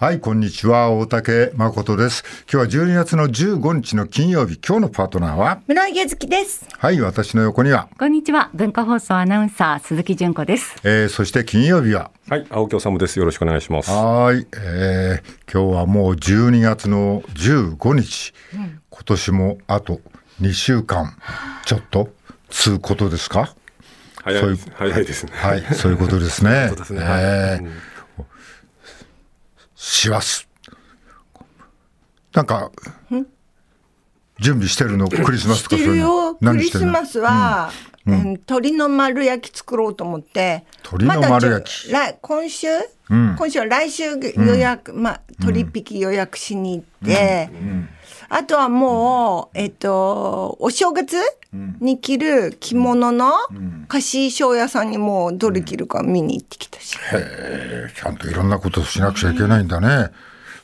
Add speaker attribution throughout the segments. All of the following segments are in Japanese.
Speaker 1: はい、こんにちは。大竹誠です。今日は12月の15日の金曜日。今日のパートナーは？
Speaker 2: 室井月です。
Speaker 1: はい、私の横には。
Speaker 3: こんにちは。文化放送アナウンサー鈴木純子です。
Speaker 1: えー、そして金曜日は？
Speaker 4: はい、青木治です。よろしくお願いします。
Speaker 1: はい、えー、今日はもう12月の15日。うん、今年もあと2週間ちょっと？つうことですか？
Speaker 4: 早いです早いですね。
Speaker 1: はい、そういうことですね。そうですね。えーうん師走。なんか、準備してるの？クリスマスとか
Speaker 2: そういうの？クリスマスは、うん。うん、鶏の丸焼き作ろうと思って。
Speaker 1: 鶏の丸焼き。
Speaker 2: ま、今週、うん、今週は来週予約、まあ、鶏引き予約しに行って、あとはもう、えっと、お正月に着る着物の貸衣装屋さんにもうどれ着るか見に行ってきたし。
Speaker 1: へえ、ちゃんといろんなことしなくちゃいけないんだね。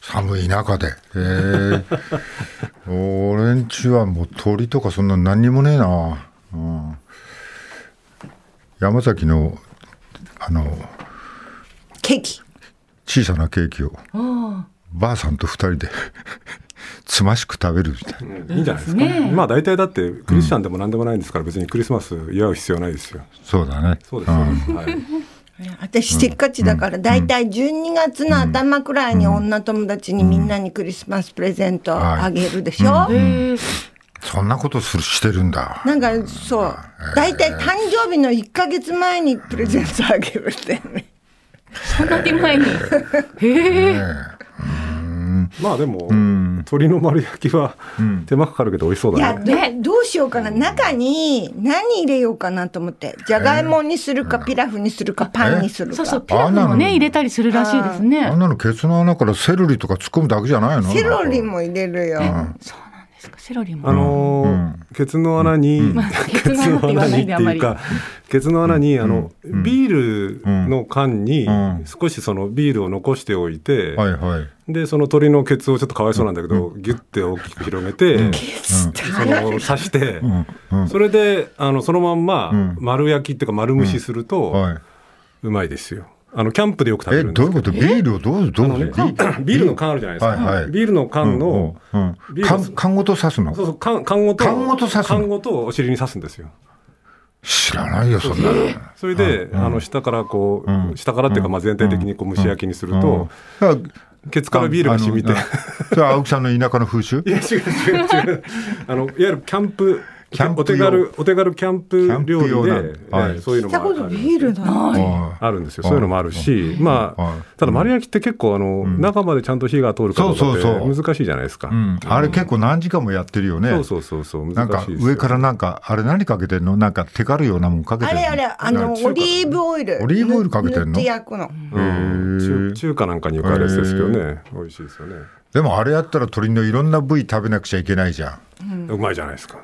Speaker 1: 寒い中で。へえ。俺んちはもう鳥とかそんな何にもねえな。うん、山崎の、あの、
Speaker 2: ケーキ。
Speaker 1: 小さなケーキを、ばあさんと二人でつましく食べるみたいな、
Speaker 4: うん、いいんじゃないですか、ね、まあ大体だってクリスチャンでも何でもないんですから、別にクリスマス祝う必要ないですよ。
Speaker 1: そうだね。
Speaker 4: そうです、うん、はい。
Speaker 2: 私せっかちだから大体12月の頭くらいに女友達にみんなにクリスマスプレゼントあげるでしょ、
Speaker 1: そんなことするしてるんだ。
Speaker 2: なんかそう。大体誕生日の1か月前にプレゼントあげるってね。
Speaker 3: そんなに前に。へえ
Speaker 4: まあでも、うん、鶏の丸焼きは手間かかるけど美味しそうだ
Speaker 2: ね。いや、どうしようかな。中に何入れようかなと思って。じゃがいもにするか、ピラフにするか、パンにするか。
Speaker 3: そうそう、ピラフもね、入れたりするらしいですね。
Speaker 1: あんなのケツの穴からセロリとか突っ込むだけじゃないの？
Speaker 2: セロリも入れるよ。
Speaker 3: そうですか？セロリも。
Speaker 4: あのー、ケツの穴に、ケツの穴にっていうか、ケツの穴に、あの、ビールの缶に少しそのビールを残しておいて、
Speaker 1: はいはい。
Speaker 4: でその鳥のケツをちょっとかわいそうなんだけど、ギュッて大きく広げて、その刺して、それであのそのまんま丸焼きっていうか丸蒸しすると、うまいですよ。あのキャンプでよく食べるん
Speaker 1: ですけど。えどういうこと？ビールをどうどう、
Speaker 4: ね、ビール？の缶あるじゃないですか。はいはい、ビールの缶の、
Speaker 1: 缶缶ごと刺すの？
Speaker 4: そうそう缶缶ごと
Speaker 1: 缶ごと刺す
Speaker 4: 缶ごとお尻に刺すんですよ。
Speaker 1: 知らないよそんなの。
Speaker 4: それで、あの下からこう、下からっていうかまあ全体的にこう蒸し焼きにすると。ケツからビールが染みて。
Speaker 1: それは青木さんの田舎の風習？
Speaker 4: いや違う違う違う。あのいわゆるキャンプ。キャンプお手軽お手軽キャンプ料理で、はい、そういうのもある
Speaker 2: ビールだ
Speaker 4: あるんですよ。そういうのもあるし、まあただ丸焼きって結構あの中までちゃんと火が通るかどうかって難しいじゃないですか。
Speaker 1: あれ結構何時間もやってるよね。
Speaker 4: そうそうそうそう
Speaker 1: なんか上からなんかあれ何かけてんの？なんかテカるようなもんかけて
Speaker 2: あれあれあのオリーブオイル。
Speaker 1: オリーブオイルかけてんの？
Speaker 2: 焼くの。
Speaker 4: 中華なんかによくあるやつですけどね。美味しいですよね。
Speaker 1: でもあれやったら鶏のいろんな部位食べなくちゃいけないじゃ
Speaker 4: ん。うまいじゃないですか。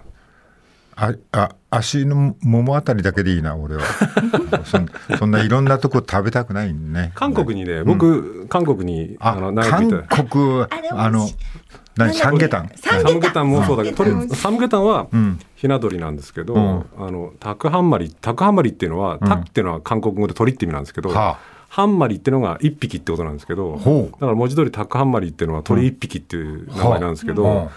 Speaker 1: ああ足のももあたりだけでいいな俺は。そそんないろんなとこ食べたくないね。
Speaker 4: 韓国にね僕、うん、韓国に
Speaker 1: あの韓国あの何？サムゲタン
Speaker 4: サムゲタンもそうだけどサムゲタンはひな鳥なんですけど、うん、あのタクハンマリタクハンマリっていうのは、うん、タクっていうのは韓国語で鳥って意味なんですけど、はあ。ハンマリっていうのが一匹ってことなんですけど、だから文字通りタクハンマリっていうのは鳥一匹っていう名前なんですけど、はあ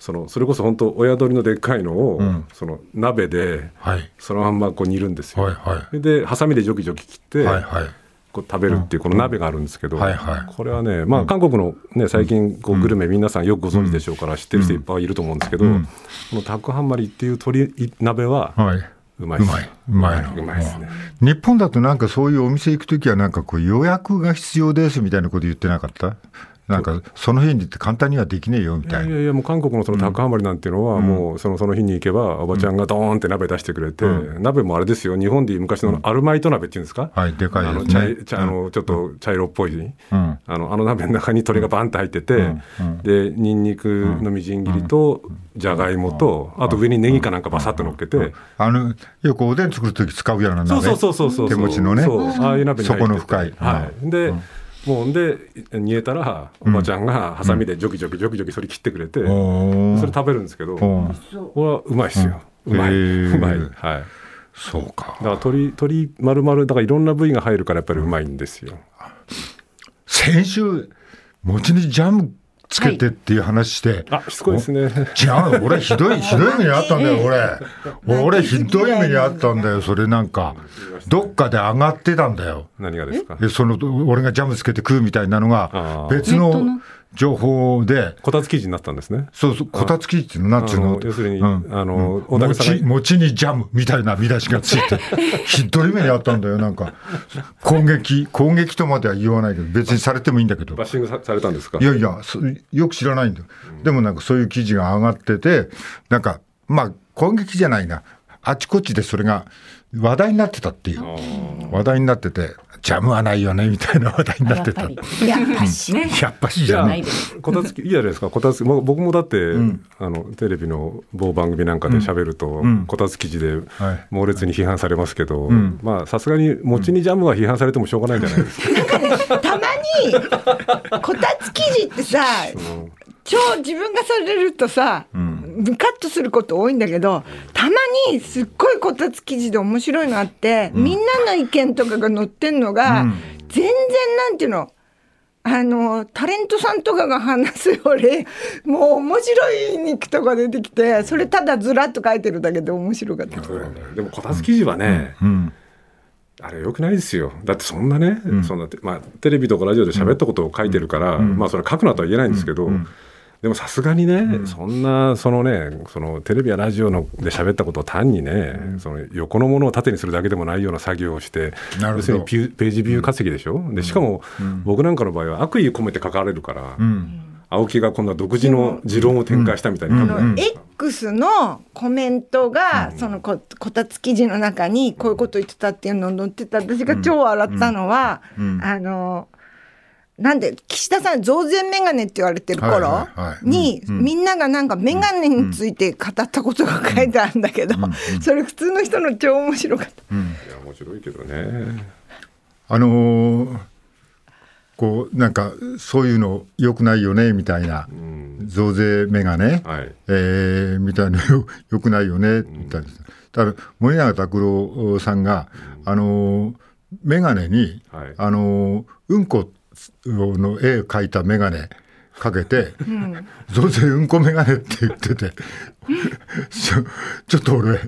Speaker 4: そのそれこそ本当親鳥のでっかいのを、うん、その鍋で、はい、そのまんまこう煮るんですよ。はいはい、でハサミでジョキジョキ切って、はいはい、こう食べるっていうこの鍋があるんですけど、うん。はいはい、これはね、まあ、韓国の、ね、最近こうグルメ皆さんよくご存知でしょうから知ってる人いっぱいいると思うんですけど、うん、このタクハンマリっていう鶏鍋は、はい。うまいです。
Speaker 1: うまい。
Speaker 4: うまいですね。
Speaker 1: 日本だとなんかそういうお店行くときはなんかこう予約が必要ですみたいなこと言ってなかった？なんかその日にって簡単にはできねえよみたいな。
Speaker 4: いやいやもう韓国のそのタクハマリなんていうのはもうそのその日に行けばおばちゃんがドーンって鍋出してくれて、鍋もあれですよ日本でいう昔のアルマイト鍋っていうんですか、
Speaker 1: はいでかい
Speaker 4: あの茶茶あのちょっと茶色っぽい、あのあの鍋の中に鶏がバンって入ってて、でニンニクのみじん切りとじゃがいもとあと上にネギかなんかバサッと乗っけて、
Speaker 1: あのよくおでん作る時使うような鍋
Speaker 4: そうそうそうそう
Speaker 1: 手持ちのね。
Speaker 4: ああいう鍋に
Speaker 1: 底の深い、
Speaker 4: はい、で、もうで煮えたらおばちゃんがハサミでジョキジョキジョキジョキそれ切ってくれて、それ食べるんですけど、これはうまいですよ、うまい。うまい。はい。
Speaker 1: そうか。
Speaker 4: だから鶏鶏丸々だからいろんな部位が入るからやっぱりうまいんですよ。
Speaker 1: 先週餅にジャムつけてっていう話して、
Speaker 4: あしつこいですね。違う
Speaker 1: 俺ひどい ひどい目にあったんだよ俺。俺ひどい目にあったんだよそれなんか。どっかで上がってたんだよ。
Speaker 4: 何がですか？
Speaker 1: その俺がジャムつけて食うみたいなのが別の？情報で。
Speaker 4: こたつ記事になったんですね。
Speaker 1: そうそう、こたつ記事っていうの、なんていうの？
Speaker 4: 要するに、うん、あの、
Speaker 1: うん、餅、餅にジャムみたいな見出しがついて、ひどい目にあったんだよ、なんか。攻撃、攻撃とまでは言わないけど、別にされてもいいんだけど。
Speaker 4: バッシングさされたんですか？
Speaker 1: いやいや、よく知らないんだよ。でもなんかそういう記事が上がってて、なんか、まあ、攻撃じゃないな。あちこちでそれが話題になってたっていう。話題になってて、ジャムはないよねみたいな話題になってた。やっ
Speaker 2: ぱしね。
Speaker 1: やっぱしじゃない。
Speaker 4: こたつきいいじゃないですか。こたつも僕もだって、うん、あのテレビの某番組なんかで喋ると、うん、こたつ記事で猛烈に批判されますけど、うん、まあさすがに餅にジャムは批判されてもしょうがないんじゃないです
Speaker 2: か。たまにこたつ記事ってさ、超自分がされるとさ、うん、カットすること多いんだけどたまにすっごいこたつ記事で面白いのあって、うん、みんなの意見とかが載ってんのが、うん、全然なんていうのあのタレントさんとかが話すより もう面白い肉とか出てきてそれただずらっと書いてるだけで面白かった。
Speaker 4: でもこたつ記事はね、あれよくないですよ。だってそんなね、そんなまあ、テレビとかラジオで喋ったことを書いてるから、まあそれ書くなとは言えないんですけど、でもさすがにね、うん、そんなそのねそのテレビやラジオので喋ったことを単にね、うん、その横のものを縦にするだけでもないような作業をして要するにページビュー稼ぎでしょ、うん、でしかも、僕なんかの場合は悪意込めて書かれるから。青木が今度は独自の持論を展開したみたいな、
Speaker 2: うん、X のコメントが、そのここたつ記事の中にこういうこと言ってたっていうのを載ってた。私が超笑ったのは、あのなんで岸田さん増税メガネって言われてる頃にみんながなんかメガネについて語ったことが書いてあるんだけどそれ普通の人の超面白かった。いや
Speaker 4: 面白いけどね。
Speaker 1: あのー、こうなんかそういうのよくないよねみたいな、増税メガネ、はい、えー、みたいな よよくないよねみたいな。だから森永卓郎さんが、あのー、メガネに、はい、あのー、うんこの絵を描いた眼鏡かけて、うん、増税うんこ眼鏡って言っててちょっと俺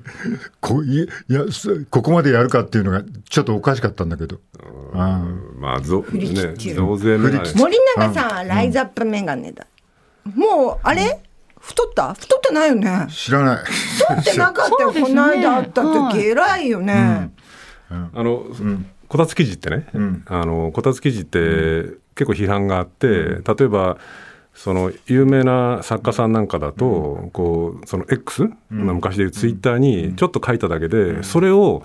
Speaker 1: こいやここまでやるかっていうのがちょっとおかしかったんだけど。
Speaker 4: あまあぞ、ね、増税
Speaker 2: 森永さんはライズアップ眼鏡だ。もうあれ？太った？太ってないよね。
Speaker 1: 知らない。
Speaker 2: 太ってなかったよ、この間会った時、偉いよね。
Speaker 4: あの、うんこたつ記事ってね、うん、あのこたつ記事って結構批判があって、例えばその有名な作家さんなんかだと、こうその X、昔でいうツイッターにちょっと書いただけで、それを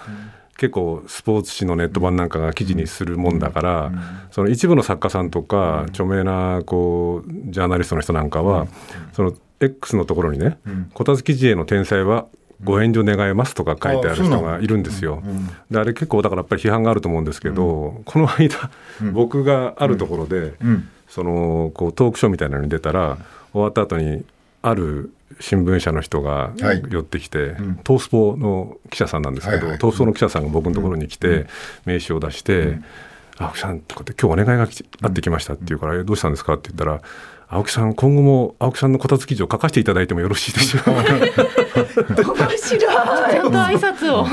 Speaker 4: 結構スポーツ紙のネット版なんかが記事にするもんだから、その一部の作家さんとか著名なこうジャーナリストの人なんかは、その X のところにね、こたつ記事への転載はご援助願いますとか書いてある人がいるんですよ。であれ結構だからやっぱり批判があると思うんですけど、この間、僕があるところで、そのこうトークショーみたいなのに出たら終わった後にある新聞社の人が寄ってきて、はいうん、トースポの記者さんなんですけど、はいはい、トースポの記者さんが僕のところに来て、名刺を出して「青木さん」とかって「今日お願いがあってきました」って言うから「どうしたんですか?」って言ったら「青木さん今後も青木さんのこたつ記事を書かせていただいてもよろしいでしょうか？面白い。
Speaker 3: ちゃんと挨拶を。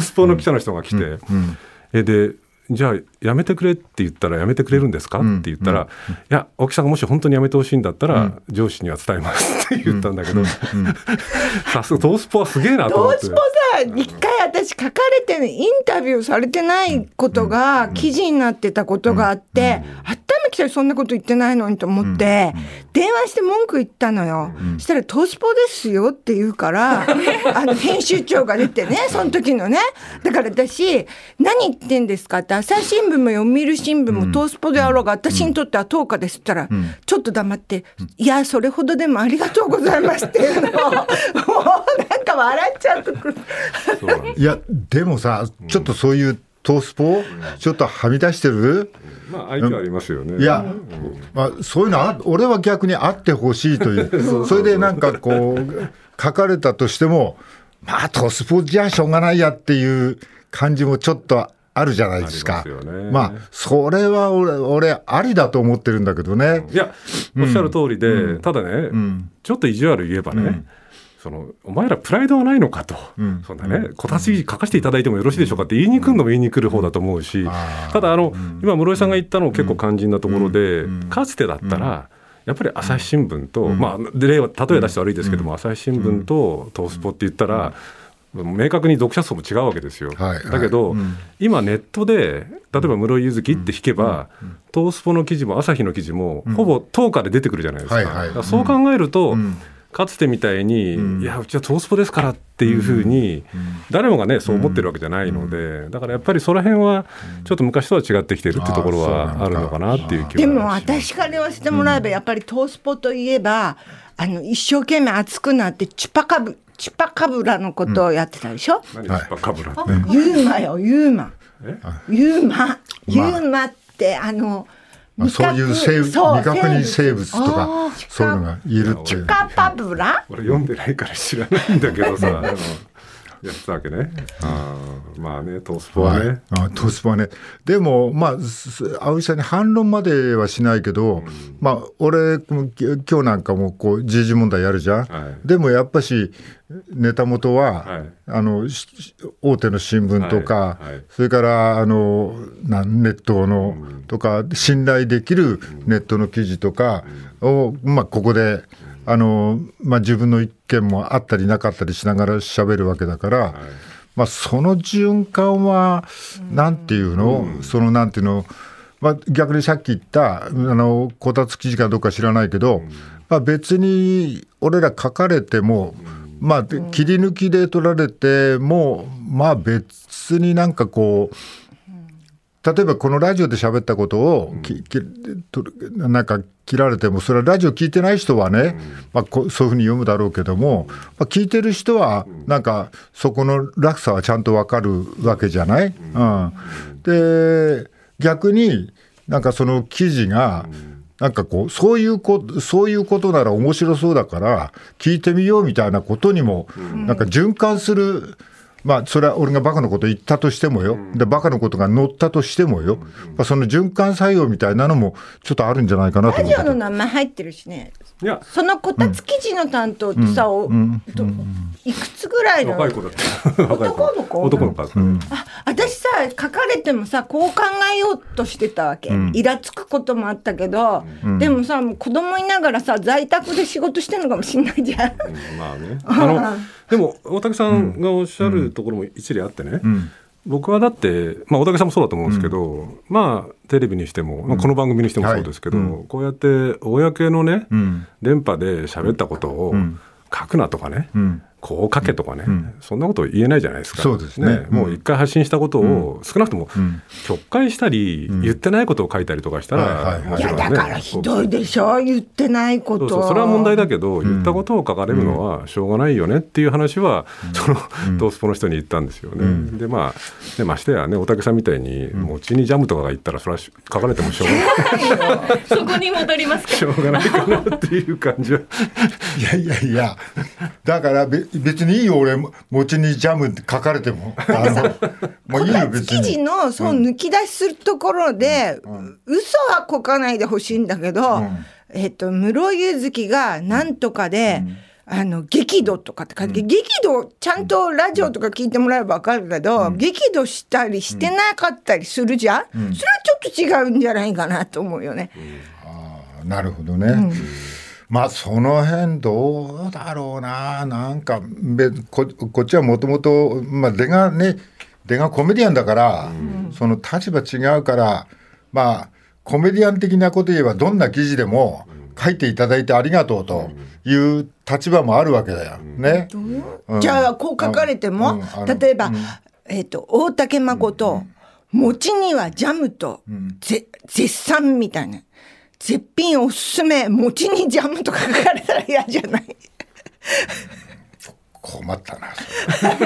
Speaker 4: スポの記者の人が来て、うん。うん、えでじゃあやめてくれって言ったらやめてくれるんですか、って言ったら、いや青木さんがもし本当にやめてほしいんだったら、上司には伝えます。って言ったんだけど、さすがトースポはすげえなと思って。トースポ
Speaker 2: さ一回私書かれてインタビューされてないことが記事になってたことがあって、あっためきたそんなこと言ってないのにと思って、電話して文句言ったのよ。そしたらトースポですよって言うから、あの編集長が出てね、その時のね。だから私、何言ってんですかって朝日新聞も読売新聞もトースポであろうが、私にとっては10日ですったら、ちょっと黙って、いや、それほどでもありがとうございますって。いうのを、もうなんか笑っちゃう。
Speaker 1: いや、でもさ、ちょっとそういうトースポ、ちょっとはみ出してる？
Speaker 4: まあ、相手ありますよね。
Speaker 1: いや、まあ、そういうのあ、俺は逆にあってほしいとい う、それでなんかこう、書かれたとしても、まあ、トースポじゃしょうがないやっていう感じもちょっとあるじゃないですか。
Speaker 4: まね。
Speaker 1: まあ、それは俺、俺、ありだと思ってるんだけどね。
Speaker 4: いやおっしゃる通りで、ただね、
Speaker 1: ん。
Speaker 4: ちょっと意地悪言えばね、そのお前らプライドはないのかと、
Speaker 1: ん。
Speaker 4: そんなね、こたつ記事書かせていただいてもよろしいでしょうかって言いに来るのも言いに来る方だと思うし、ただあの、今室井さんが言ったの結構肝心なところで、かつてだったら、やっぱり朝日新聞と、まあ例は例え出して悪いですけども、朝日新聞と東スポって言ったら、明確に読者層も違うわけですよ。
Speaker 1: はい。
Speaker 4: だけど、今ネットで例えば室井柚月って引けば、東スポの記事も朝日の記事も、ほぼ10日で出てくるじゃないですか。
Speaker 1: はいはい。
Speaker 4: だからそう考えると、
Speaker 1: ん。
Speaker 4: かつてみたいに、いやうちは東スポですからっていうふうに、誰もがねそう思ってるわけじゃないので、だからやっぱりその辺はちょっと昔とは違ってきてるっていうところはあるのかなっていう気は
Speaker 2: でも私から言わせてもらえば、やっぱりトースポといえば、あの一生懸命熱くなってチュパカブチュパカブラのことをやってたでしょ、
Speaker 4: 何ですかかぶらって、
Speaker 2: ユーマよユーマ。
Speaker 4: え？
Speaker 2: ユーマ。ユーマ。ってあの
Speaker 1: まあ、そういう生物
Speaker 2: そう
Speaker 1: 未確認生物と
Speaker 2: あ
Speaker 1: か
Speaker 2: ー
Speaker 1: そういうのがいるっていう。
Speaker 2: チュカパブラ？
Speaker 4: 俺読んでないから知らないんだけどさやってたわけね。あーまあねトースポはね、
Speaker 1: はい、あトースポはね。でもまあす青井さんに反論まではしないけど、まあ俺今日なんかもこう時事問題やるじゃん、
Speaker 4: はい。
Speaker 1: でもやっぱしネタ元は、
Speaker 4: はい。
Speaker 1: あのし大手の新聞とか、
Speaker 4: はい。はい。
Speaker 1: それからあのなんネットの、とか信頼できるネットの記事とかを、まあ、ここであの、まあ、自分の意見もあったりなかったりしながら喋るわけだから、まあ、その循環はなんていうの、そのなんていうの？まあ、逆にさっき言ったあのこたつ記事かどうか知らないけど、まあ、別に俺ら書かれても、まあ、切り抜きで取られても、まあ、別になんかこう例えばこのラジオで喋ったことをき、きとなんか切られてもそれはラジオ聞いてない人はね、まあ、こそういうふうに読むだろうけども、まあ、聞いてる人はなんかそこの落差はちゃんとわかるわけじゃない、うん、で逆になんかその記事が、なんかこうそういうこそういうことなら面白そうだから聞いてみようみたいなことにも、なんか循環する。まあ、それは俺がバカなこと言ったとしてもよ、でバカなことが載ったとしてもよ、まあ、その循環作用みたいなのもちょっとあるんじゃないかなと思って。
Speaker 2: ラジオの名前入ってるしね。
Speaker 4: いや。
Speaker 2: そのこたつ記事の担当ってさ、おどいくつぐらいの？
Speaker 4: 若い子だった。
Speaker 2: 男の子？
Speaker 4: 男の子だった、
Speaker 2: あ私さ書かれてもさこう考えようとしてたわけ、イラつくこともあったけど、でもさもう子供いながらさ在宅で仕事してるのかもしれないじゃん。
Speaker 4: うん。まあね。あのでも大竹さんがおっしゃるところも一理あってね、僕はだって、まあ、大竹さんもそうだと思うんですけど、まあテレビにしても、まあ、この番組にしてもそうですけど、
Speaker 1: はい
Speaker 4: こうやって公のね、
Speaker 1: ん。
Speaker 4: 電波で喋ったことを書くなとかね、
Speaker 1: ん
Speaker 4: こう書けとかね、そんなこと言えないじゃないですか。
Speaker 1: そうですね。
Speaker 4: もう一回発信したことを、少なくとも曲解したり、言ってないことを書いたりとかしたら、もちろんね。
Speaker 2: だからひどいでしょ。言ってないこと。
Speaker 4: そうそう。それは問題だけど、言ったことを書かれるのはしょうがないよねっていう話は、そのトースポの人に言ったんですよね。でまあねましてやね大竹さんみたいに餅にジャムとかが言ったらそれは書かれてもしょうがない。
Speaker 3: そこに戻りますか。
Speaker 4: しょうがないかなっていう感じは。
Speaker 1: いやいやいや、だからべ別にいいよ、俺、餅にジャムって書かれても。あのもういいよ、別
Speaker 2: 記事
Speaker 1: に。
Speaker 2: のそう抜き出しするところで、嘘はこかないでほしいんだけど、えっと室井月がなんとかで、あの激怒とかって書いて、激怒ちゃんとラジオとか聞いてもらえば分かるけど、激怒したりしてなかったりするじゃん、それはちょっと違うんじゃないかなと思うよね。
Speaker 1: なるほどね。まあその辺どうだろうな、なんかべここっちはもともと、まあ、出がね、出がコメディアンだから、その立場違うから、まあ、コメディアン的なこと言えば、どんな記事でも書いていただいてありがとうという立場もあるわけだよ。ね。う？ん。
Speaker 2: じゃあこう書かれても、
Speaker 1: うん。
Speaker 2: 例えば、えっ、と大竹誠、餅にはジャムと、ぜ絶賛みたいな絶品おすすめ餅にジャムとか書かれたら嫌じゃない？
Speaker 1: 困ったな、それ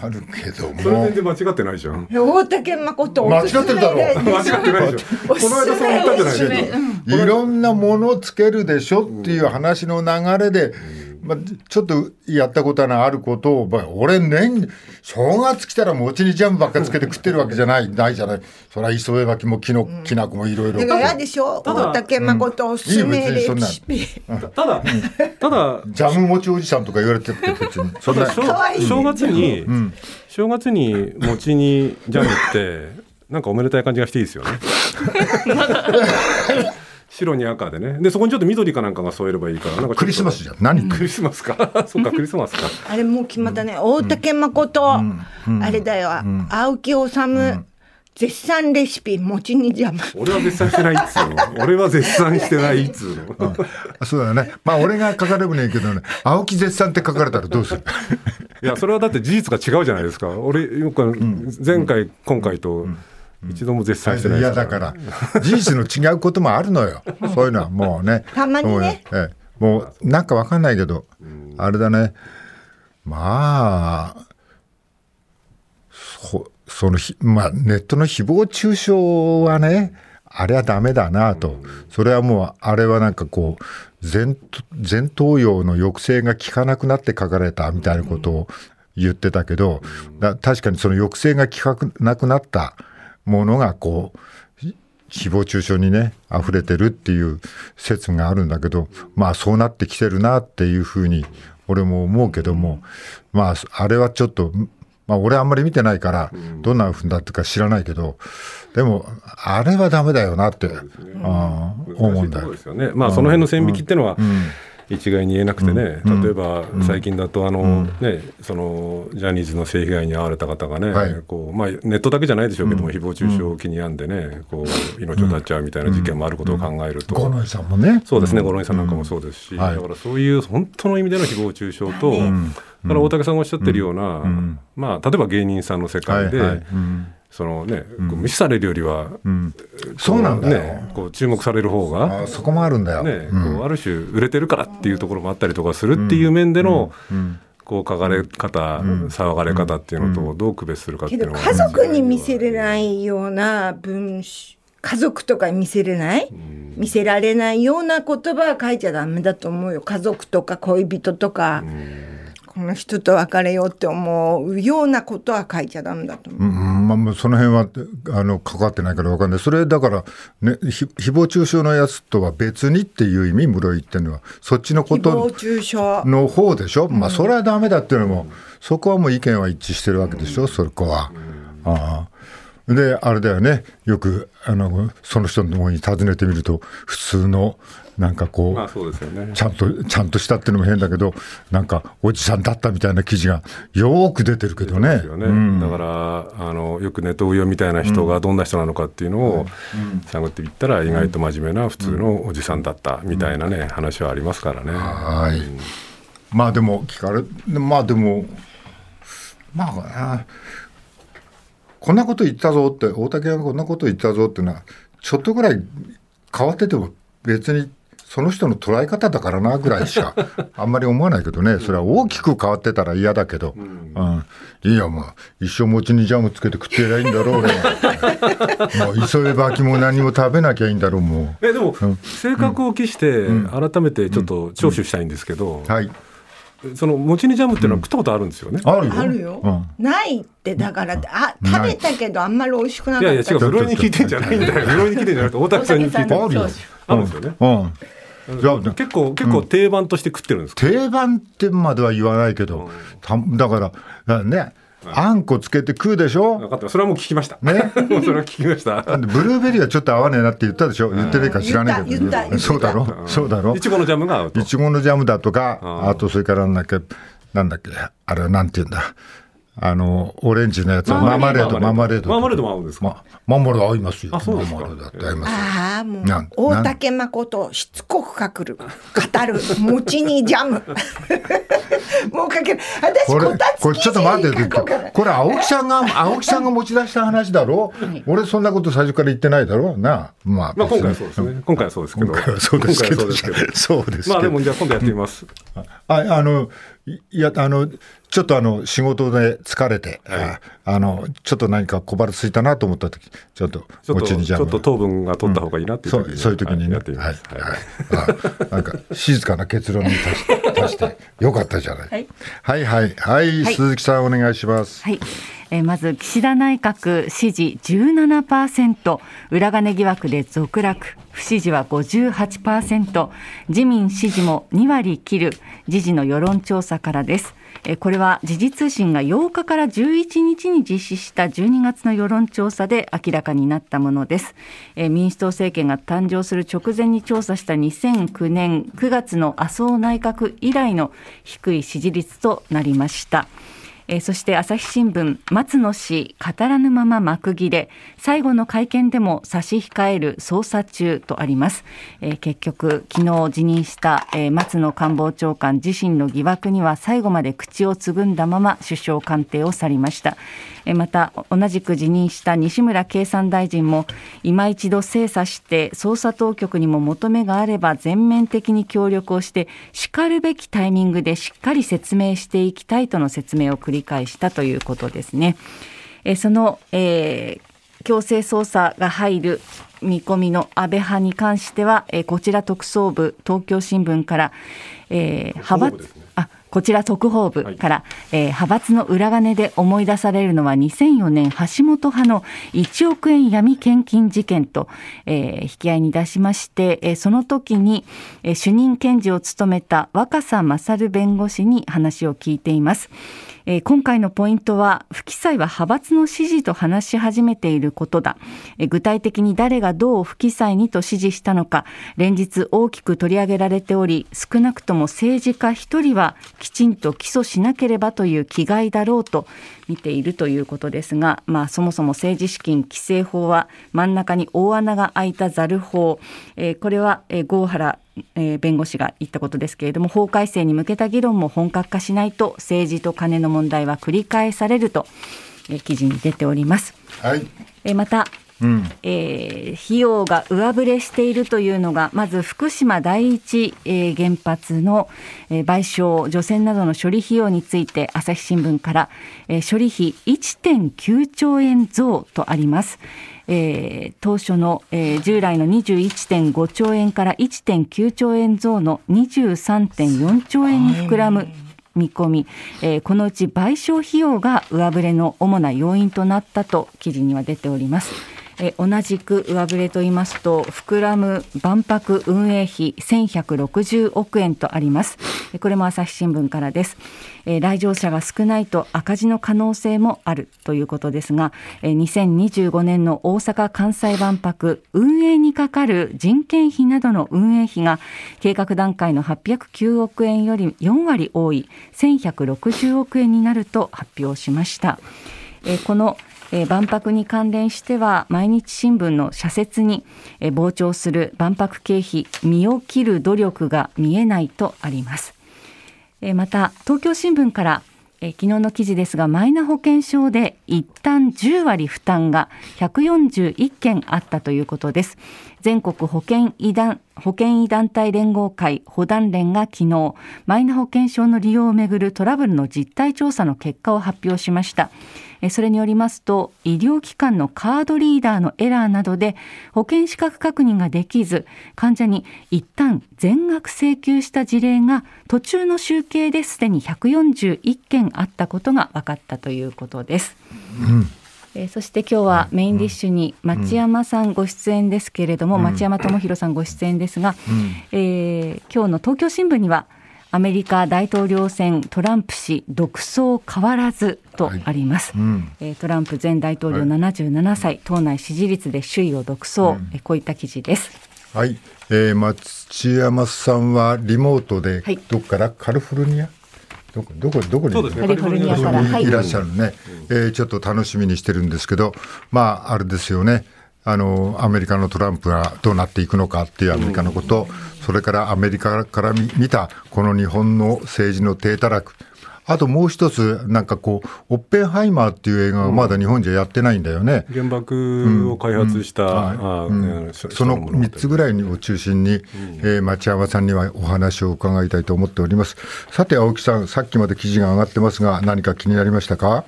Speaker 1: 困るけども
Speaker 4: それ全。然間違ってないじゃん。
Speaker 2: 大竹誠おすすめ
Speaker 1: 間違ってるだろ
Speaker 2: で
Speaker 4: 間違ってないじゃん。この間そう言ったんじゃないですか。
Speaker 1: いろんなものをつけるでしょっていう話の流れで、まあ、ちょっとやったことのあることを、まあ、俺年、正月来たら餅にジャムばっかつけて食ってるわけじゃない、ないじゃない。そりゃ磯辺巻きもきの、きなこもいろいろ。
Speaker 2: だから嫌でしょ？大竹誠おすすめレシピ。
Speaker 4: ただ、ただ、
Speaker 1: ジャム餅おじさんとか言われてるって別に。
Speaker 4: そんな正月に、正月に餅にジャムって、なんかおめでたい感じがしていいですよね。白に赤でね。でそこにちょっと緑かなんかが添えればいいから。なんか
Speaker 1: クリスマスじゃん。何？
Speaker 4: クリスマスか。そっかクリスマスか。
Speaker 2: あれもう決まったね、大竹誠、あれだよ、青木治、絶賛レシピ餅にジャム。
Speaker 4: 俺は絶賛してないっつうの。俺は絶賛してないっつうの、
Speaker 1: うん、そうだね。まあ俺が書かれるねえけどね。青木絶賛って書かれたらどうする？
Speaker 4: いやそれはだって事実が違うじゃないですか。俺よく前回、今回と、一度も絶賛してない
Speaker 1: いやだから事実の違うこともあるのよ。そういうのはもうね。
Speaker 2: たまにね。
Speaker 1: もう,、ええ、もうなんかわかんないけど、あれだね。まあそそのまあネットの誹謗中傷はねあれはダメだなと、それはもうあれはなんかこう前前頭葉の抑制が効かなくなって書かれたみたいなことを言ってたけど、確かにその抑制が効かなくなったものがこう誹謗中傷にね溢れてるっていう説があるんだけどまあそうなってきてるなっていうふうに俺も思うけどもまああれはちょっとまあ俺あんまり見てないからどんなふうだってか知らないけどでもあれはダメだよなって、あ思うんだよ。
Speaker 4: ね、まあその辺の線引きっていうのは、うん一概に言えなくてね、例えば最近だとあの、ね、そのジャニーズの性被害に遭われた方がね、こうまあ、ネットだけじゃないでしょうけども、誹謗中傷を気に病んでねこう命を絶っちゃうみたいな事件もあることを考えると、
Speaker 1: 五ノ井さんもね。
Speaker 4: そうですね五ノ井さんなんかもそうですし、だからそういう本当の意味での誹謗中傷と、だから大竹さんがおっしゃってるような、まあ、例えば芸人さんの世界で、そのね、無視されるよりは、
Speaker 1: そうなんだね、
Speaker 4: こう注目される方が
Speaker 1: そこもあるんだよ、
Speaker 4: ねこうある種売れてるからっていうところもあったりとかするっていう面での、こう書かれ方、騒がれ方っていうのとどう区別するかっていうのは、
Speaker 2: 家族に見せれないような文章家族とかに見せれない、見せられないような言葉は書いちゃダメだと思うよ。家族とか恋人とか。この人と別れようって思うようなことは書いちゃダメだと思う。うん
Speaker 1: まあ、その辺はあの関わってないから分かんない。それだから、ね、誹謗中傷のやつとは別にっていう意味、室井っていうのは、そっちのことの方でしょ？まあ、それはダメだっていうのも、そこはもう意見は一致してるわけでしょ、そこは。ああで、あれだよね、よくあのその人のところに訪ねてみると、普通のなんかこう、まあそうですよね、ちゃんと、ちゃんとしたっていうのも変だけど、なんか、おじさんだったみたいな記事がよく出てるけどね。ね。
Speaker 4: うん、だからあの、よくネトウヨみたいな人がどんな人なのかっていうのを探っていったら、意外と真面目な普通のおじさんだったみたいなね、話はありますからね。
Speaker 1: はい、まあでも、聞かれ、まあでも、まあ、こんなこと言ったぞって、大竹がこんなこと言ったぞっていうのは、ちょっとぐらい変わってても別にその人の捉え方だからなぐらいしか あんまり思わないけどね、それは大きく変わってたら嫌だけど、うん、うん、いいや、もう一生餅にジャムつけて食ってりゃいいんだろう、俺は。もう急げばきも何も食べなきゃいいんだろう、も
Speaker 4: う。えでも、うん、性格を期して、改めてちょっと聴取したいんですけど、はい。その餅にジャムっていうのは食ったことあるんですよね？
Speaker 1: あるよ。
Speaker 2: あるよ。ないってだからあ食べたけどあんまり美味しくなかった。いやい
Speaker 4: や違う。ブロに聞いてんじゃないんだよ。ブロに聞いてんじゃなくて大竹さんに聞いて
Speaker 1: あるよ。
Speaker 4: あるんですよね。うん結構、結構定番として食ってるんですか、
Speaker 1: 定番ってまでは言わないけど、ただから、ね、あんこつけて食うでしょ？
Speaker 4: 分かった。それはもう聞きました。ね。それは聞きました。
Speaker 1: ブルーベリーはちょっと合わねえなって言ったでしょ？言ってねえか知らねえけど。そうだろ？そうだろ？
Speaker 4: いちごのジャムが合う
Speaker 1: いちごのジャムだとか、あとそれからなんだっけ、なんだっけ、あれはなんて言うんだ？あの、オレンジのやつはママレード、ママレード。
Speaker 4: ママレードも合うんですか？
Speaker 1: ママレード合いますよ。
Speaker 4: あ、そうですか。
Speaker 2: ああ、もう、大竹誠、しつこくかくる。語る、餅にジャム。もうかける。私、これ、
Speaker 1: これちょっと待って、これ青木さんが、青木さんが持ち出した話だろ？俺そんなこと最初から言ってないだろ？な
Speaker 4: まあ。まあ今回はそうですね。今回はそうですけど。今回はそうですけど。
Speaker 1: そうです
Speaker 4: まあでもじゃあ今度やってみます。
Speaker 1: あ、あの、いや、あの、ちょっとあの、仕事で疲れて、はい、あの、ちょっと何か小腹ついたなと思った時、ちょっと、
Speaker 4: ちょっと、ちょっと糖分が取った方がいいなっていう、
Speaker 1: うん、そうそういう時にね、はい、はい、はい、なんか、静かな結論に達して、達して、よかったじゃない。はい、はい、はい、はい、鈴木さんお願いします。
Speaker 3: はい。えまず岸田内閣支持17%裏金疑惑で続落。不支持は58%自民支持も2割切る。時事の世論調査からですこれは時事通信が8日から11日に実施した12月の世論調査で明らかになったものです。民主党政権が誕生する直前に調査した2009年9月の麻生内閣以来の低い支持率となりました。えー、そして朝日新聞松野氏語らぬまま幕切れ。最後の会見でも差し控える捜査中とあります、えー、結局昨日辞任した、えー、松野官房長官自身の疑惑には最後まで口をつぐんだまま首相官邸を去りました。えまた同じく辞任した西村経産大臣も今一度精査して捜査当局にも求めがあれば全面的に協力をしてしかるべきタイミングでしっかり説明していきたいとの説明を繰り返したということですね。えその、えー、強制捜査が入る見込みの安倍派に関しては、えこちら特捜部東京新聞から、えー、派閥、あこちら特報部から、はい、えー、派閥の裏金で思い出されるのは2004年橋本派の1億円闇献金事件と、えー、引き合いに出しまして、えー、その時に、えー、主任検事を務めた若狭勝弁護士に話を聞いています。えー、今回のポイントは不記載は派閥の支持と話し始めていることだ、えー、具体的に誰がどう不記載にと指示したのか連日大きく取り上げられており少なくとも政治家一人はきちんと起訴しなければという気概だろうと見ているということですが、まあ、そもそも政治資金規正法は真ん中に大穴が開いたザル法、えー、これは、えー、郷原えー、弁護士が言ったことですけれども法改正に向けた議論も本格化しないと政治と金の問題は繰り返されると、えー、記事に出ております。
Speaker 1: はい、
Speaker 3: えー、またうん、えー、費用が上振れしているというのがまず福島第一、えー、原発の、えー、賠償除染などの処理費用について朝日新聞から、えー、処理費1.9兆円増とあります。えー、当初の、えー、従来の21.5兆円から1.9兆円増の23.4兆円に膨らむ見込み、えー、このうち賠償費用が上振れの主な要因となったと記事には出ております。え同じく上振れと言いますと膨らむ万博運営費1160億円とありますこれも朝日新聞からです、来場者が少ないと赤字の可能性もあるということですが、え2025年の大阪・関西万博運営にかかる人件費などの運営費が計画段階の809億円より4割多い1160億円になると発表しました。えこのえ、万博に関連しては毎日新聞の社説に、えー、膨張する万博経費身を切る努力が見えないとあります、え、また東京新聞からえ昨日の記事ですがマイナ保険証で一旦10割負担が141件あったということです。全国保険医団保険医団体連合会保団連が昨日マイナ保険証の利用をめぐるトラブルの実態調査の結果を発表しました。それによりますと医療機関のカードリーダーのエラーなどで保険資格確認ができず患者に一旦全額請求した事例が途中の集計ですでに141件あったことが分かったということです。うん。えー、そして今日はメインディッシュに町山さんご出演ですけれども、うん、町山智博さんご出演ですが、うん、えー、今日の東京新聞にはアメリカ大統領選トランプ氏独走変わらずとあります、はいうん、トランプ前大統領77歳、はい、党内支持率で首位を独走、うん、こういった記事です。
Speaker 1: はい、えー、松山さんはリモートでどこから、カリフォルニア？どこ？どこ？どこに、
Speaker 3: ね、カリフォルニアから。
Speaker 1: いらっしゃるね、えー、ちょっと楽しみにしてるんですけどまああれですよねあのアメリカのトランプがどうなっていくのかっていうアメリカのこと、それからアメリカから見たこの日本の政治の低たらく、あともう一つ、なんかこう、オッペンハイマーっていう映画がまだ日本じゃやってないんだよね。
Speaker 4: 原爆を開発した、
Speaker 1: その3つぐらいを中心に、えー、町山さんにはお話を伺いたいと思っております。さて、青木さん、さっきまで記事が上がってますが、何か気になりましたか？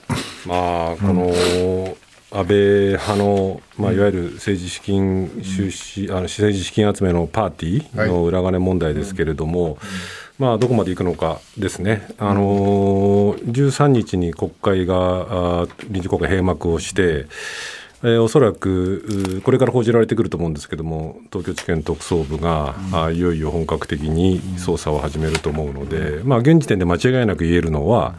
Speaker 4: まあ、この、安倍派の、まあ、いわゆる政治資金収支、あの政治資金集めのパーティーの裏金問題ですけれども、まあ、どこまでいくのかですね、あの13日に国会が臨時国会閉幕をして、えー、おそらくこれから報じられてくると思うんですけども、東京地検特捜部が、うん、いよいよ本格的に捜査を始めると思うので、まあ、現時点で間違いなく言えるのは、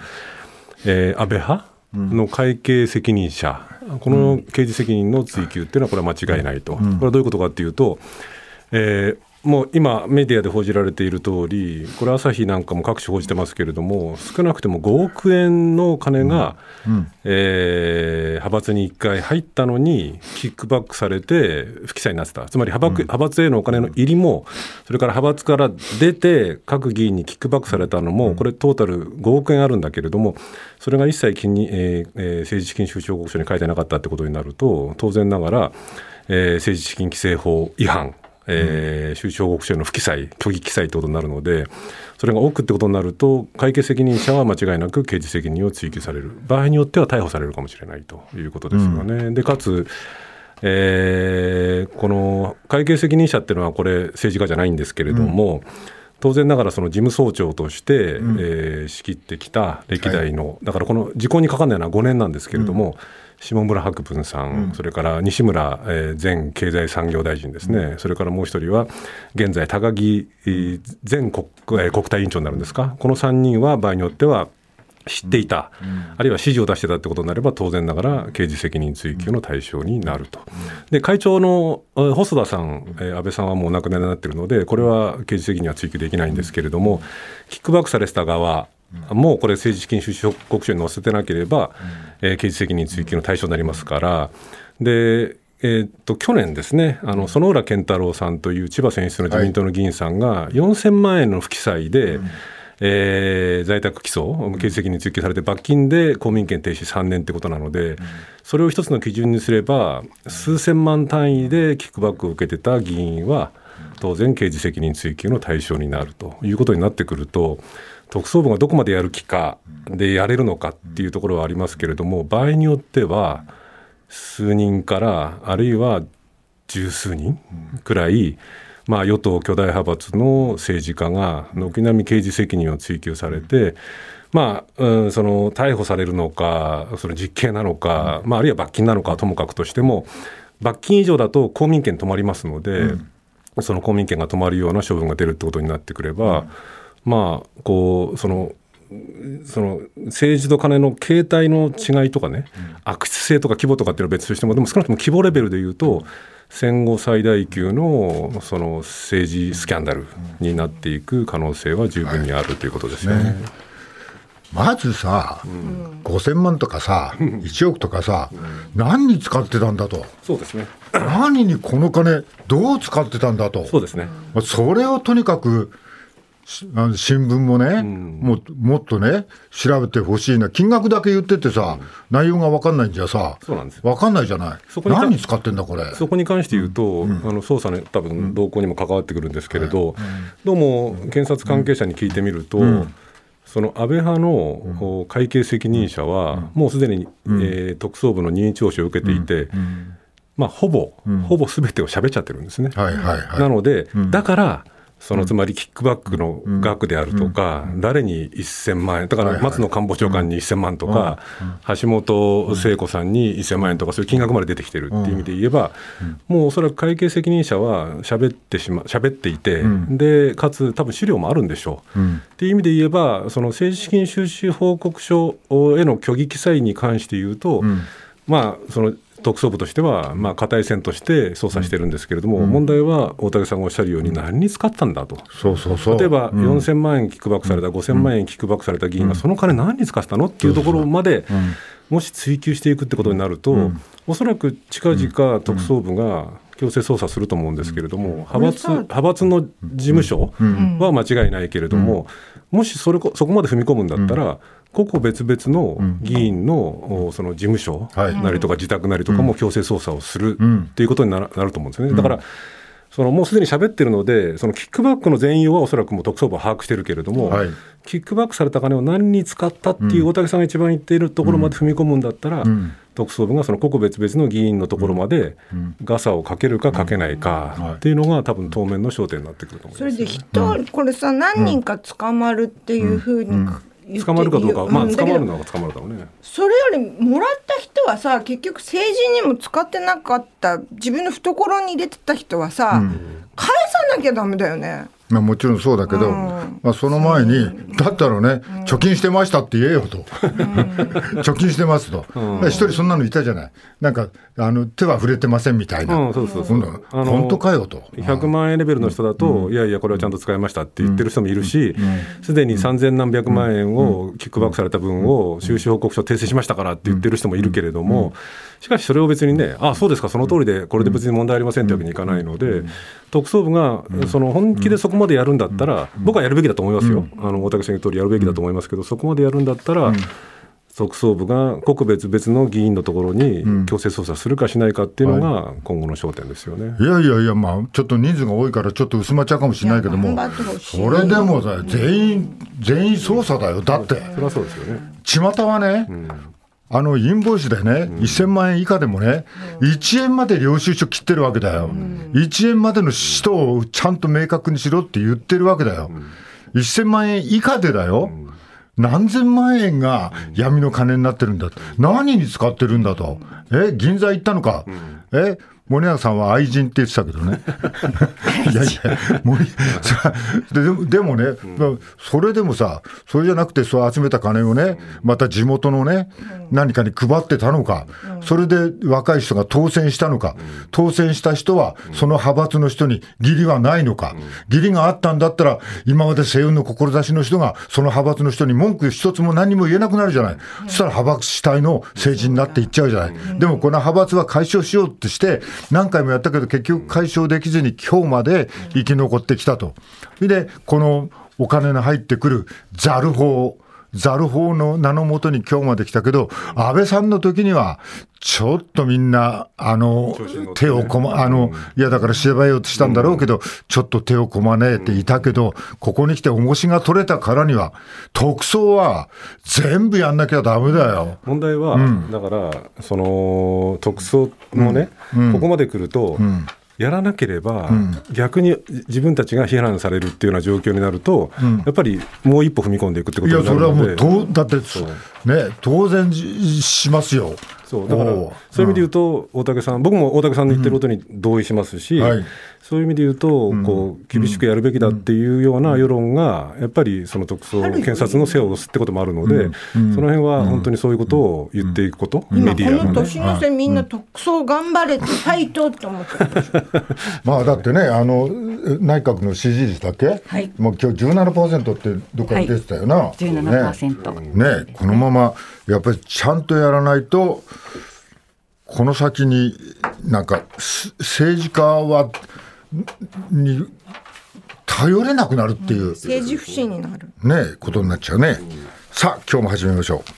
Speaker 4: えー、安倍派の会計責任者、この刑事責任の追及っていうのは、これは間違いないと、これはどういうことかっていうと、えー、もう今、メディアで報じられている通り、これ、朝日なんかも各種報じてますけれども、少なくても5億円の金が、うん。うん、えー、派閥に1回入ったのに、キックバックされて不記載になってた、つまり派閥,、派閥へのお金の入りも、それから派閥から出て、各議員にキックバックされたのも、これ、トータル5億円あるんだけれども、それが一切金に、えー、政治資金収支報告書に書いてなかったってことになると、当然ながら、えー、政治資金規正法違反。えー、収支報告書の不記載、虚偽記載ということになるので、それが多くってことになると、会計責任者は間違いなく刑事責任を追及される、場合によっては逮捕されるかもしれないということですよね。うん、でかつえー、この会計責任者っていうのは、これ、政治家じゃないんですけれども、うん。当然ながらその事務総長として、うん、えー、仕切ってきた歴代の、はい、だからこの時効にかかんないのは5年なんですけれども、うん下村博文さん、うん、それから西村、えー、前経済産業大臣ですね、うん、それからもう一人は、現在、高木前国,、えー、国対委員長になるんですか、この3人は場合によっては、知っていた、うん、あるいは指示を出してたってことになれば、当然ながら刑事責任追及の対象になると。で、会長の細田さん、えー、安倍さんはもうお亡くなりになっているので、これは刑事責任は追及できないんですけれども、キックバックされてた側、もうこれ、政治資金収支報告書に載せてなければ、うん、えー、刑事責任追及の対象になりますから、でえー、っと去年ですね、あの園浦健太郎さんという千葉選出の自民党の議員さんが、4000万円の不記載で、うん。えー、在宅起訴、刑事責任追及されて、罰金で公民権停止3年ってことなので、それを一つの基準にすれば、数千万単位でキックバックを受けてた議員は、当然、刑事責任追及の対象になるということになってくると、特捜部がどこまでやる気かでやれるのかっていうところはありますけれども場合によっては数人からあるいは十数人くらい、まあ、与党巨大派閥の政治家が軒並み刑事責任を追及されて、まあ、うん、その逮捕されるのか、その実刑なのか、まあ、あるいは罰金なのかともかくとしても、罰金以上だと公民権止まりますので、うん、その公民権が止まるような処分が出るってことになってくれば、うんまあこうそのその政治と金の形態の違いとかね、うん、悪質性とか規模とかっていうのは別としても、でも少なくとも規模レベルでいうと、戦後最大級のその政治スキャンダルになっていく可能性は十分にあるということですよね。ね。
Speaker 1: まずさ、うん、5000万とかさ、1億とかさ、うん、何に使ってたんだと、
Speaker 4: そうですね。
Speaker 1: 何にこの金、どう使ってたんだと、
Speaker 4: そうですね。
Speaker 1: それをとにかく新聞もね、うん、ももっとね、調べてほしいな、金額だけ言っててさ、うん、内容が分かんないんじゃさ、
Speaker 4: そうなんです
Speaker 1: 分かんないじゃない、そこに何に使ってんだ、これ。
Speaker 4: そこに関して言うと、うん、あの捜査ね、多分動向にも関わってくるんですけれど、どうも検察関係者に聞いてみると、その安倍派の会計責任者は、もうすでに、えー、特捜部の任意聴取を受けていて、まあ、ほぼ、ほぼすべてを喋っちゃってるんですね。
Speaker 1: はいはいはい、
Speaker 4: なので、だから、そのつまりキックバックの額であるとか、誰に1000万円、だから松野官房長官に1000万とか、橋本聖子さんに1000万円とか、そういう金額まで出てきてるっていう意味で言えば、もうおそらく会計責任者は喋ってしま喋っていて、でかつ、多分資料もあるんでしょう。っていう意味で言えば、その政治資金収支報告書への虚偽記載に関して言うと、まあ、その特捜部としては、まあ、硬い線として捜査してるんですけれども、うん、問題は大竹さんがおっしゃるように、何に使ったんだと、
Speaker 1: そうそうそう。
Speaker 4: 例えば4000万円キックバックされた、5000万円キックバックされた議員が、その金、何に使ったの？っていうところまで、もし追及していくってことになると、うん、おそらく近々特捜部が強制捜査すると思うんですけれども、派閥派閥の事務所は間違いないけれども、もしそれそこまで踏み込むんだったら、個々別々の議員のその事務所なりとか自宅なりとかも強制捜査をするっていうことになると思うんですよね。だからそのもうすでに喋ってるので、そのキックバックの全容はおそらくもう特捜部は把握してるけれども、はい、キックバックされた金を何に使ったっていう大竹さんが一番言っているところまで踏み込むんだったら、うん、特捜部がその個々別々の議員のところまでガサをかけるかかけないかっていうのが、多分当面の焦点になってくると思います、
Speaker 2: それで人、これさ、何人か捕まるっていうふうに、
Speaker 4: 捕まるかどうか、まあ、捕まるのは捕まるだろうね。
Speaker 2: それよりもらった人はさ結局政治にも使ってなかった自分の懐に入れてた人はさ、うん、返さなきゃダメだよね。
Speaker 1: まあ、もちろんそうだけど、うん、まあ、その前に、だったらね、うん、貯金してましたって言えよと、貯金してますと、一人そんなのいたじゃない、なんかあの手は触れてませんみたいな、そうそうそう。本当かよと。
Speaker 4: 100万円レベルの人だと、いやいや、これはちゃんと使いましたって言ってる人もいるし、すでに3000何百万円をキックバックされた分を収支報告書訂正しましたからって言ってる人もいるけれども、しかしそれを別にね、あそうですか、その通りで、これで別に問題ありませんってわけにいかないので、特捜部がその本気でそこまでやるんだったら、僕はやるべきだと思いますよ、あの大竹さん言う通りやるべきだと思いますけど、そこまでやるんだったら、特捜部が国別々の議員のところに強制捜査するかしないかっていうのが今後の焦点ですよね、
Speaker 1: い、やいやいや、まあ、ちょっと人数が多いから、ちょっと薄まっちゃうかもしれないけども、それでもさ、全員、全員捜査だよ、だって。
Speaker 4: それはそうですよね。
Speaker 1: 巷はね、あのインボイスでね、うん、1000万円以下でもね、うん、1円まで領収書切ってるわけだよ、うん、1円までの人をちゃんと明確にしろって言ってるわけだよ、うん、1000万円以下でだよ、何千万円が闇の金になってるんだ、何に使ってるんだと、え、銀座行ったのか、え、森永さんは愛人って言ってたけどね。いやいや、森 ででもね、うん、それでもさ、それじゃなくて、そう集めた金をね、また地元のね、何かに配ってたのか、それで若い人が当選したのか、当選した人は、その派閥の人に義理はないのか、義理があったんだったら、今まで西運の志の人が、その派閥の人に文句一つも何も言えなくなるじゃない。そしたら派閥主体の政治になっていっちゃうじゃない。でもこの派閥は解消しようってして、何回もやったけど結局解消できずに今日まで生き残ってきたと。で、このお金の入ってくるザル法、ザル法の名のもとに今日まで来たけど、安倍さんの時には、ちょっとみんな、あの、手をこま、あの、いやだから調べようとしたんだろうけど、ちょっと手をこまねえていたけど、ここに来て重しが取れたからには、特捜は全部やんなきゃだめだよ。
Speaker 4: 問題は、だから、その、特捜もね、ここまで来ると、やらなければ、逆に自分たちが批判されるっていうような状況になると、やっぱりもう一歩踏み込んでいくってことになるので。いや、それはもう
Speaker 1: だって、ね、当然しますよ。
Speaker 4: そうだからそういう意味で言うと、大竹さん、僕も大竹さんの言ってることに同意しますし、はい、そういう意味で言うと、こう厳しくやるべきだっていうような世論が、やっぱりその特捜、検察の背を押すってこともあるので、その辺は本当にそういうことを言っていくこと、
Speaker 2: メディアこの年の瀬、みんな特捜頑張れって、ファイトって思って
Speaker 1: ま あだってね、あの内閣の支持率だけ、はい、もう今日17%ってどっかに出てたよな、はい、
Speaker 3: 17%
Speaker 1: ね。ね。このままやっぱりちゃんとやらないと、この先になんか政治家はに頼れなくなるっていう、
Speaker 2: 政治不信になる
Speaker 1: ねことになっちゃうね。さあ今日も始めましょう。